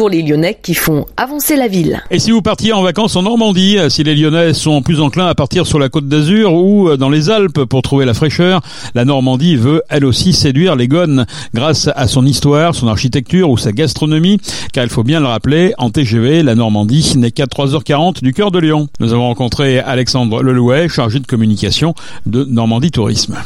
pour les Lyonnais qui font avancer la ville. Et si vous partiez en vacances en Normandie, si les Lyonnais sont plus enclins à partir sur la côte d'Azur ou dans les Alpes pour trouver la fraîcheur, la Normandie veut elle aussi séduire les gones grâce à son histoire, son architecture ou sa gastronomie, car il faut bien le rappeler, en TGV, la Normandie n'est qu'à 3h40 du cœur de Lyon. Nous avons rencontré Alexandre Lelouet, chargé de communication de Normandie Tourisme.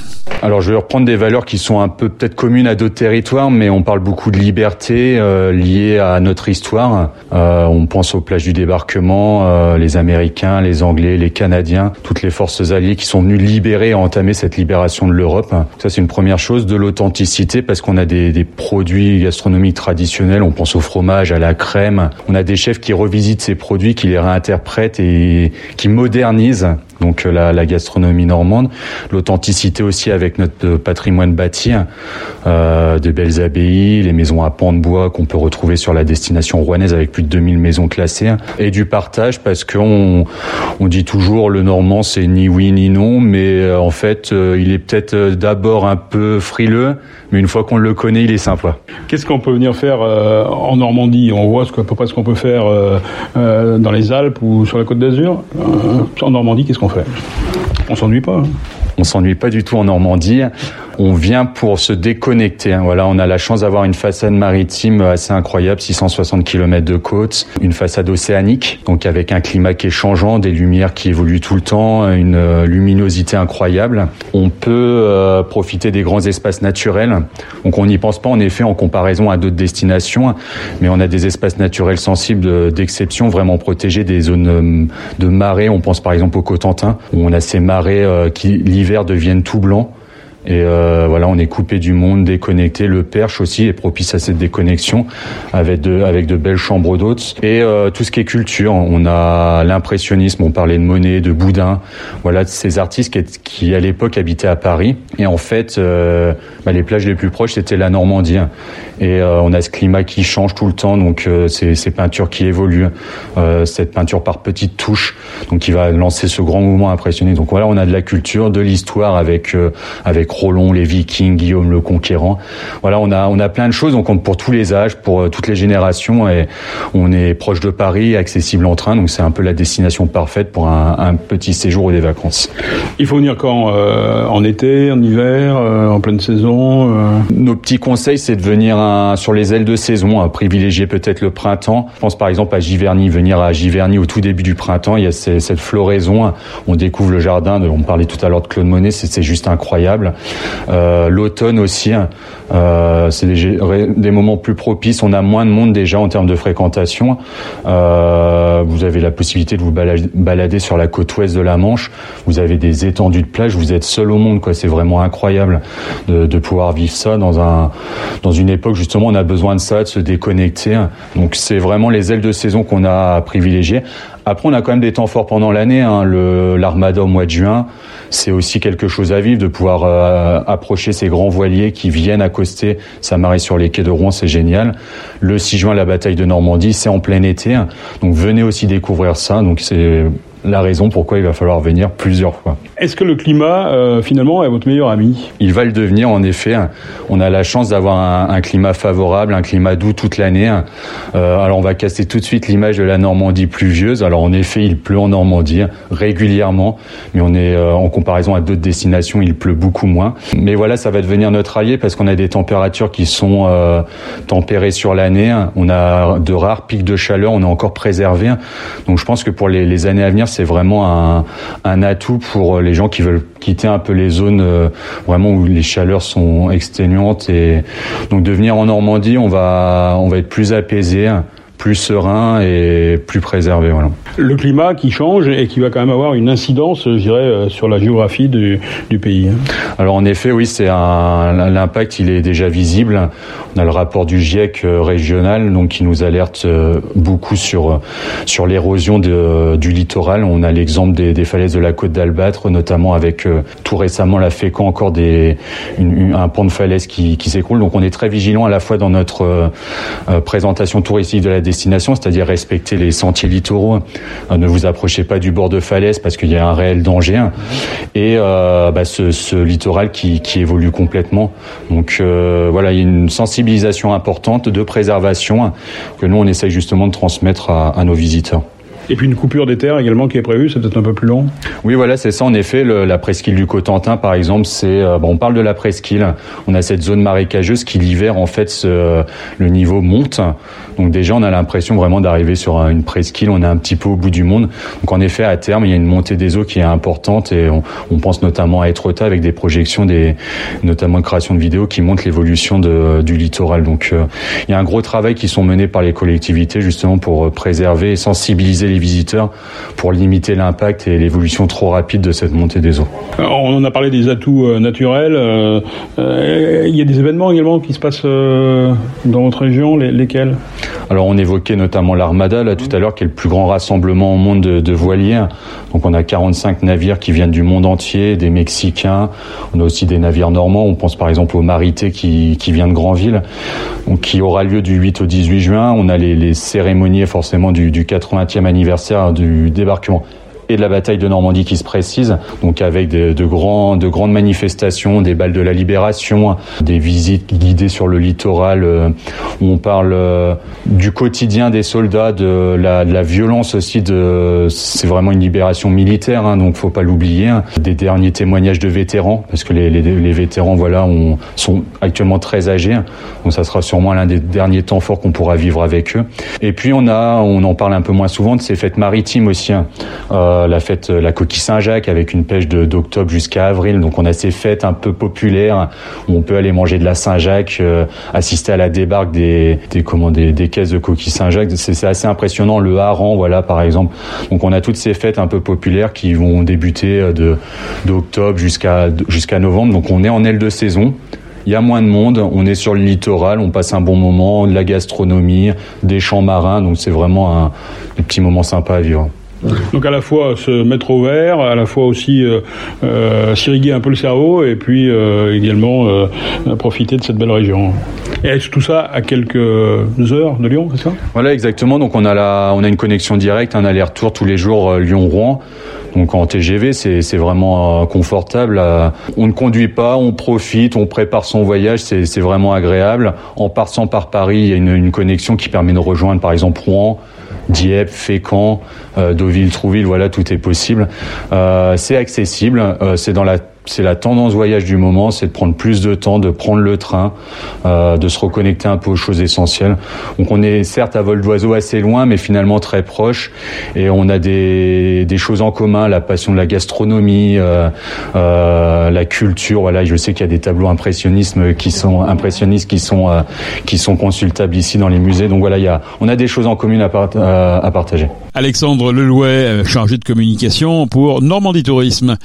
Alors je vais reprendre des valeurs qui sont un peu peut-être communes à d'autres territoires, mais on parle beaucoup de liberté euh, liée à notre histoire. Euh, on pense aux plages du débarquement, euh, les Américains, les Anglais, les Canadiens, toutes les forces alliées qui sont venues libérer et entamer cette libération de l'Europe. Ça c'est une première chose. De l'authenticité parce qu'on a des, des, produits gastronomiques traditionnels. On pense au fromage, à la crème. On a des chefs qui revisitent ces produits, qui les réinterprètent et qui modernisent donc la, la gastronomie normande, l'authenticité aussi avec notre patrimoine bâti, euh, de belles abbayes, les maisons à pans de bois qu'on peut retrouver sur la destination rouennaise avec plus de 2000 maisons classées, et du partage parce qu'on on dit toujours le normand c'est ni oui ni non, mais euh, en fait euh, il est peut-être euh, d'abord un peu frileux, mais une fois qu'on le connaît il est sympa. Qu'est-ce qu'on peut venir faire euh, en Normandie? On voit à peu près ce qu'on peut faire euh, dans les Alpes ou sur la Côte d'Azur? en Normandie, qu'est-ce qu'on fait? On s'ennuie pas. Hein on s'ennuie pas du tout en Normandie. On vient pour se déconnecter. Voilà, on a la chance d'avoir une façade maritime assez incroyable, 660 km de côte, une façade océanique, donc avec un climat qui est changeant, des lumières qui évoluent tout le temps, une luminosité incroyable. On peut euh, profiter des grands espaces naturels. Donc on n'y pense pas en effet en comparaison à d'autres destinations, mais on a des espaces naturels sensibles d'exception, vraiment protégés, des zones de marée. On pense par exemple au Cotentin, où on a ces marées euh, qui l'hiver deviennent tout blancs. Et euh, voilà, on est coupé du monde, déconnecté. Le Perche aussi est propice à cette déconnexion avec de, avec de belles chambres d'hôtes. Et euh, tout ce qui est culture, on a l'impressionnisme, on parlait de Monet, de Boudin, voilà, ces artistes qui, à l'époque habitaient à Paris. Et en fait, euh, bah, les plages les plus proches, c'était la Normandie. Et euh, on a ce climat qui change tout le temps, donc euh, c'est ces peintures qui évoluent, euh, cette peinture par petites touches, donc qui va lancer ce grand mouvement impressionniste. Donc voilà, on a de la culture, de l'histoire avec avec Rollon, les Vikings, Guillaume le Conquérant. Voilà, on a on a plein de choses, donc pour tous les âges, pour toutes les générations, et on est proche de Paris, accessible en train, donc c'est un peu la destination parfaite pour un, un, petit séjour ou des vacances. Il faut venir quand En été, en hiver, en pleine saison Nos petits conseils, c'est de venir un, sur les ailes de saison, à privilégier peut-être le printemps. Je pense par exemple à Giverny, venir à Giverny au tout début du printemps, il y a ces, cette floraison, on découvre le jardin, de, on parlait tout à l'heure de Claude Monet, c'est juste incroyable. Euh, L'automne aussi, euh, c'est des, moments plus propices, on a moins de monde déjà en termes de fréquentation. Euh, vous avez la possibilité de vous balader, sur la côte ouest de la Manche, vous avez des étendues de plage, vous êtes seul au monde, c'est vraiment incroyable de, pouvoir vivre ça dans, un, dans une époque justement on a besoin de ça, de se déconnecter. Donc c'est vraiment les ailes de saison qu'on a privilégiées. Après, on a quand même des temps forts pendant l'année. Hein. L'armada au mois de juin, c'est aussi quelque chose à vivre, de pouvoir euh, approcher ces grands voiliers qui viennent accoster sa marée sur les quais de Rouen, c'est génial. Le 6 juin, la bataille de Normandie, c'est en plein été. Hein. Donc venez aussi découvrir ça. Donc c'est la raison pourquoi il va falloir venir plusieurs fois. Est-ce que le climat, euh, finalement, est votre meilleur ami? Il va le devenir, en effet. On a la chance d'avoir un, un, climat favorable, un climat doux toute l'année. Euh, alors, on va casser tout de suite l'image de la Normandie pluvieuse. Alors, en effet, il pleut en Normandie régulièrement, mais on est, euh, en comparaison à d'autres destinations, il pleut beaucoup moins. Mais voilà, ça va devenir notre allié parce qu'on a des températures qui sont tempérées sur l'année. On a de rares pics de chaleur, on est encore préservé. Donc, je pense que pour les, les années à venir, c'est vraiment un, atout pour les gens qui veulent quitter un peu les zones euh, vraiment où les chaleurs sont exténuantes. Et donc de venir en Normandie, on va on va être plus apaisé plus serein et plus préservé. Voilà. Le climat qui change et qui va quand même avoir une incidence, je dirais, sur la géographie du, du pays. Alors en effet, oui, c'est l'impact, il est déjà visible. On a le rapport du GIEC régional, donc qui nous alerte beaucoup sur sur l'érosion du littoral. On a l'exemple des, des, falaises de la côte d'Albâtre, notamment avec tout récemment la fécond encore des une, un pont de falaise qui, qui s'écroule. Donc on est très vigilant à la fois dans notre euh, présentation touristique de la c'est-à-dire respecter les sentiers littoraux. ne vous approchez pas du bord de falaise parce qu'il y a un réel danger. Et bah, ce, littoral qui, évolue complètement. Donc voilà, il y a une sensibilisation importante de préservation que nous on essaye justement de transmettre à nos visiteurs. Et puis une coupure des terres également qui est prévue, c'est peut-être un peu plus long. Oui, voilà, c'est ça. En effet, le, la presqu'île du Cotentin, par exemple, c'est euh, bon, on parle de la presqu'île. On a cette zone marécageuse qui l'hiver, en fait, ce, le niveau monte. Donc déjà, on a l'impression vraiment d'arriver sur une presqu'île. On est un petit peu au bout du monde. Donc en effet, à terme, il y a une montée des eaux qui est importante et on, on pense notamment à Etretat avec des projections, des notamment de création de vidéos qui montrent l'évolution du littoral. Donc euh, il y a un gros travail qui sont menés par les collectivités justement pour préserver et sensibiliser visiteurs pour limiter l'impact et l'évolution trop rapide de cette montée des eaux. on en a parlé des atouts euh, naturels. Euh, euh, il y a des événements également qui se passent dans votre région, lesquels? Alors on évoquait notamment l'Armada là tout à l'heure, qui est le plus grand rassemblement au monde de, de voiliers. Donc on a 45 navires qui viennent du monde entier, des Mexicains. On a aussi des navires normands. On pense par exemple au Marité qui, qui vient de Granville, donc, qui aura lieu du 8 au 18 juin. On a les, les cérémonies forcément du, du 80e anniversaire anniversaire du débarquement de la bataille de Normandie qui se précise, donc avec de, grands, de grandes manifestations, des balles de la libération, des visites guidées sur le littoral, euh, où on parle euh, du quotidien des soldats, de la, violence aussi, de c'est vraiment une libération militaire, hein, donc faut pas l'oublier, hein. des derniers témoignages de vétérans, parce que les, les, les vétérans voilà, on, sont actuellement très âgés, hein. donc ça sera sûrement l'un des derniers temps forts qu'on pourra vivre avec eux. Et puis on a, on en parle un peu moins souvent de ces fêtes maritimes aussi. Hein. Euh, euh, la fête la coquille Saint-Jacques avec une pêche d'octobre jusqu'à avril. Donc on a ces fêtes un peu populaires où on peut aller manger de la Saint-Jacques, euh, assister à la débarque des comment, des, caisses de coquilles Saint-Jacques. C'est assez impressionnant. Le hareng, voilà par exemple. Donc on a toutes ces fêtes un peu populaires qui vont débuter euh, de d'octobre jusqu'à jusqu'à novembre. Donc on est en aile de saison. Il y a moins de monde, on est sur le littoral, on passe un bon moment, de la gastronomie, des champs marins, donc c'est vraiment un, un petit moment sympa à vivre. Donc à la fois se mettre au vert, à la fois aussi euh, euh, s'irriguer un peu le cerveau et puis euh, également euh, profiter de cette belle région. Et tout ça à quelques heures de Lyon, c'est ça? Voilà, exactement. Donc on a, la, on a une connexion directe, un aller-retour tous les jours Lyon-Rouen. Donc en TGV, c'est vraiment euh, confortable. On ne conduit pas, on profite, on prépare son voyage, c'est vraiment agréable. En passant par Paris, il y a une, une connexion qui permet de rejoindre par exemple Rouen, Dieppe, Fécamp, euh, Deauville, Trouville, voilà, tout est possible. Euh, c'est accessible, euh, c'est dans la c'est la tendance voyage du moment, c'est de prendre plus de temps, de prendre le train, euh, de se reconnecter un peu aux choses essentielles. Donc on est certes à vol d'oiseau assez loin, mais finalement très proche, et on a des, des choses en commun, la passion de la gastronomie, euh, euh, la culture. Voilà, je sais qu'il y a des tableaux impressionnistes qui sont impressionnistes qui sont euh, qui sont consultables ici dans les musées. Donc voilà, il y a, on a des choses en commun à, part, à partager. Alexandre Lelouet, chargé de communication pour Normandie Tourisme.